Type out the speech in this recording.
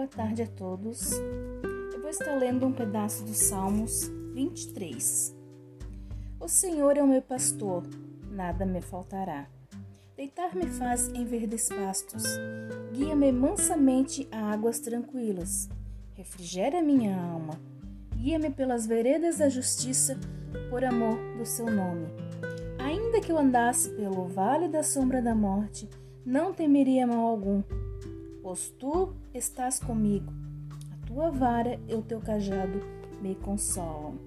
tarde a todos. Eu vou estar lendo um pedaço dos Salmos 23. O Senhor é o meu pastor, nada me faltará. Deitar-me faz em verdes pastos, guia-me mansamente a águas tranquilas, refrigera minha alma, guia-me pelas veredas da justiça, por amor do seu nome. Ainda que eu andasse pelo vale da sombra da morte, não temeria mal algum, pois tu estás comigo. A tua vara e o teu cajado me consolam.